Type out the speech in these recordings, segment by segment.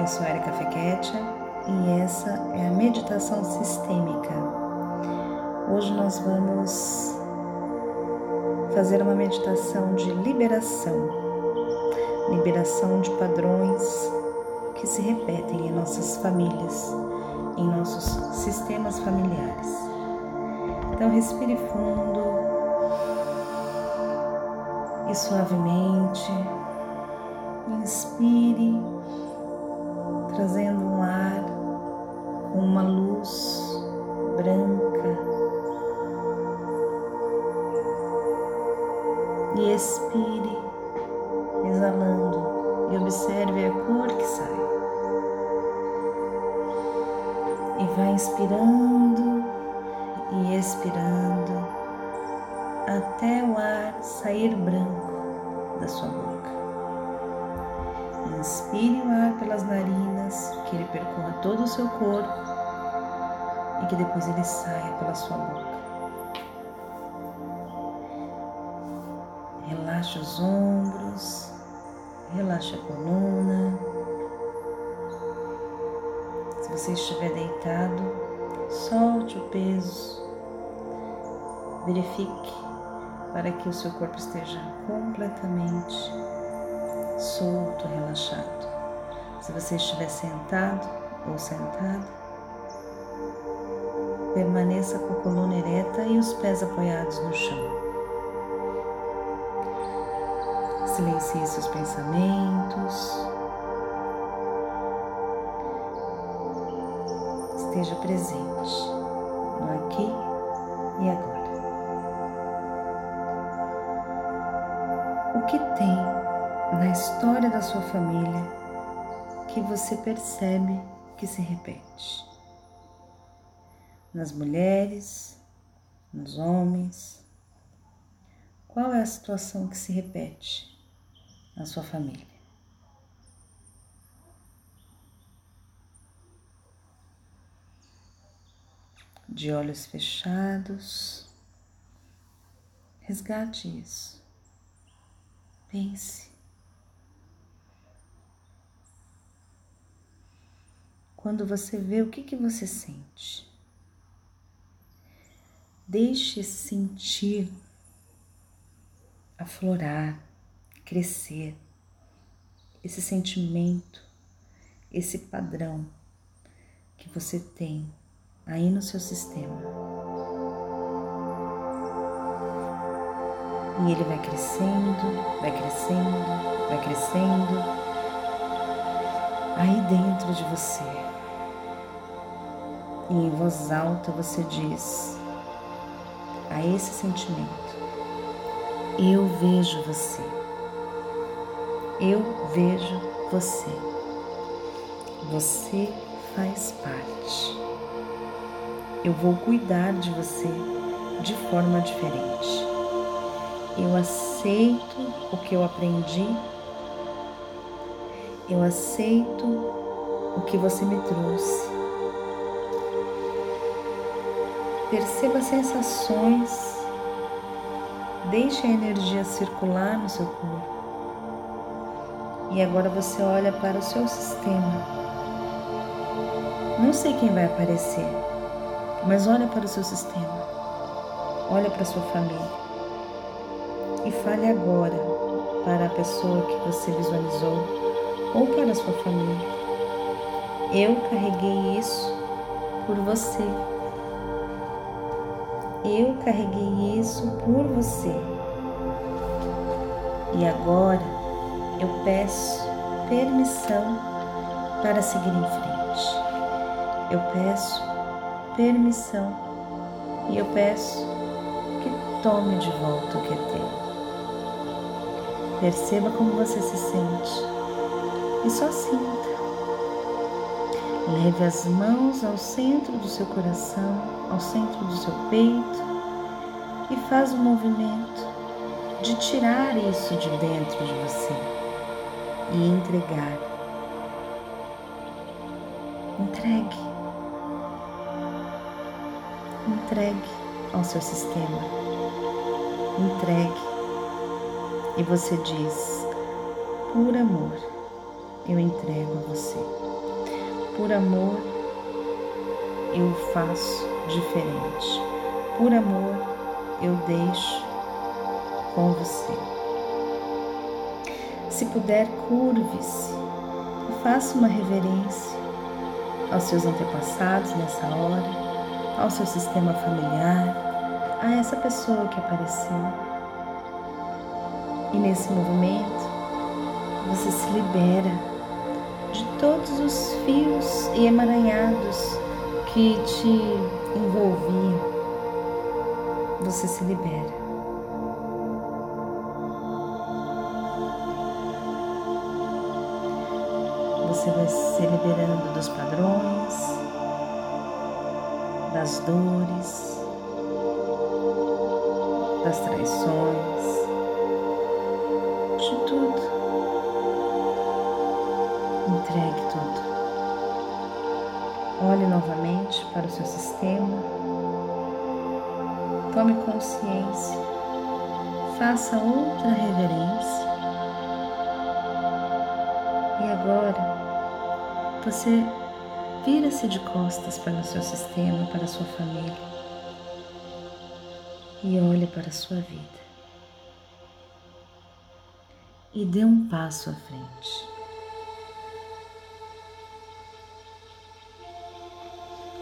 Eu sou Erika Fequetia e essa é a meditação sistêmica. Hoje nós vamos fazer uma meditação de liberação, liberação de padrões que se repetem em nossas famílias, em nossos sistemas familiares. Então respire fundo e suavemente inspire, trazendo um ar com uma luz branca e expire, exalando e observe a cor que sai. E vai inspirando e expirando até o ar sair branco da sua boca. Inspire o ar pelas narinas, que ele percorra todo o seu corpo e que depois ele saia pela sua boca. Relaxe os ombros, relaxe a coluna. Se você estiver deitado, solte o peso. Verifique para que o seu corpo esteja completamente solto, relaxado. Se você estiver sentado ou sentada, permaneça com a coluna ereta e os pés apoiados no chão. Silencie seus pensamentos. Esteja presente história da sua família que você percebe que se repete? Nas mulheres, nos homens? Qual é a situação que se repete na sua família? De olhos fechados, resgate isso. Pense. Quando você vê o que, que você sente, deixe sentir aflorar, crescer esse sentimento, esse padrão que você tem aí no seu sistema. E ele vai crescendo, vai crescendo, vai crescendo. Aí dentro de você. E em voz alta você diz a esse sentimento: Eu vejo você. Eu vejo você. Você faz parte. Eu vou cuidar de você de forma diferente. Eu aceito o que eu aprendi. Eu aceito o que você me trouxe. Perceba sensações. Deixe a energia circular no seu corpo. E agora você olha para o seu sistema. Não sei quem vai aparecer, mas olha para o seu sistema. Olha para a sua família e fale agora para a pessoa que você visualizou ou para a sua família. Eu carreguei isso por você. Eu carreguei isso por você. E agora eu peço permissão para seguir em frente. Eu peço permissão e eu peço que tome de volta o que é teu. Perceba como você se sente e só sinta. Leve as mãos ao centro do seu coração, ao centro do seu peito e faz o movimento de tirar isso de dentro de você e entregar. Entregue. Entregue ao seu sistema. Entregue e você diz: por amor, eu entrego a você. Por amor, eu faço diferente. Por amor, eu deixo com você. Se puder, curve-se e faça uma reverência aos seus antepassados nessa hora, ao seu sistema familiar, a essa pessoa que apareceu. E nesse movimento, você se libera de todos os fios e emaranhados que te envolviam. Você se libera. Você vai se liberando dos padrões, das dores, das traições, Tome consciência. Faça outra reverência. E agora você vira-se de costas para o seu sistema, para a sua família. E olhe para a sua vida. e dê um passo à frente.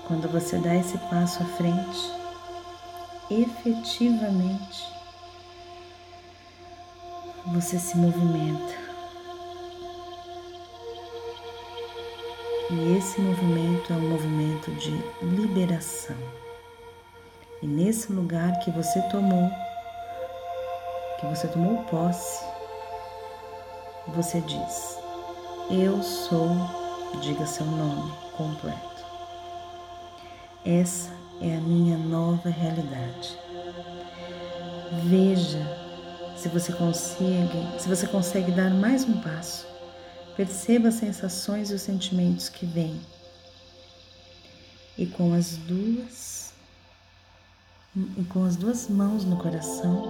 Quando você dá esse passo à frente, efetivamente você se movimenta. E esse movimento é um movimento de liberação. E nesse lugar que você tomou, que você tomou posse, você diz: Eu sou, diga seu nome completo. Essa é a minha nova realidade. Veja se você consegue, se você consegue dar mais um passo. Perceba as sensações e os sentimentos que vêm. E com as duas e com as duas mãos no coração,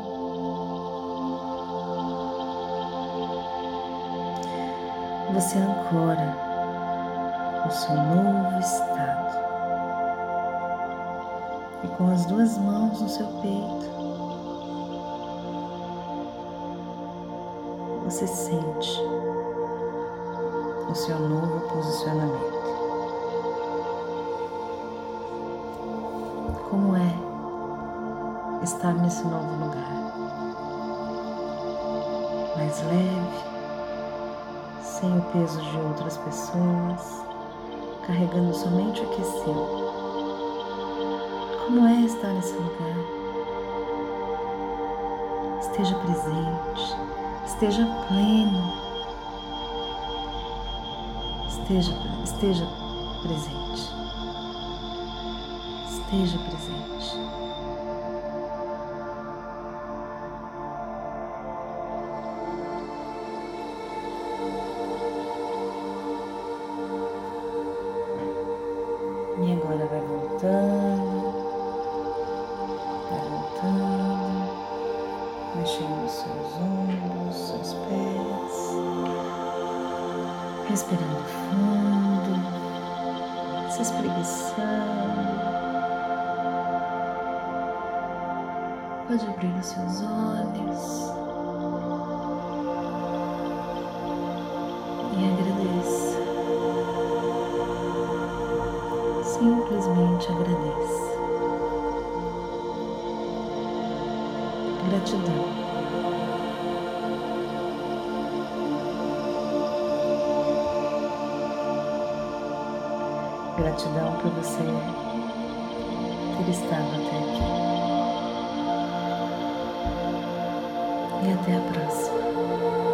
você ancora o seu novo estado. Com as duas mãos no seu peito, você sente o seu novo posicionamento. Como é estar nesse novo lugar? Mais leve, sem o peso de outras pessoas, carregando somente o que é seu. Como é estar nesse lugar? Esteja presente, esteja pleno, esteja, esteja presente, esteja presente. Os seus ombros, seus pés, respirando fundo, se espreguiçando. Pode abrir os seus olhos e agradeça. simplesmente agradeça. Gratidão. Gratidão por você ter estado até aqui. E até a próxima.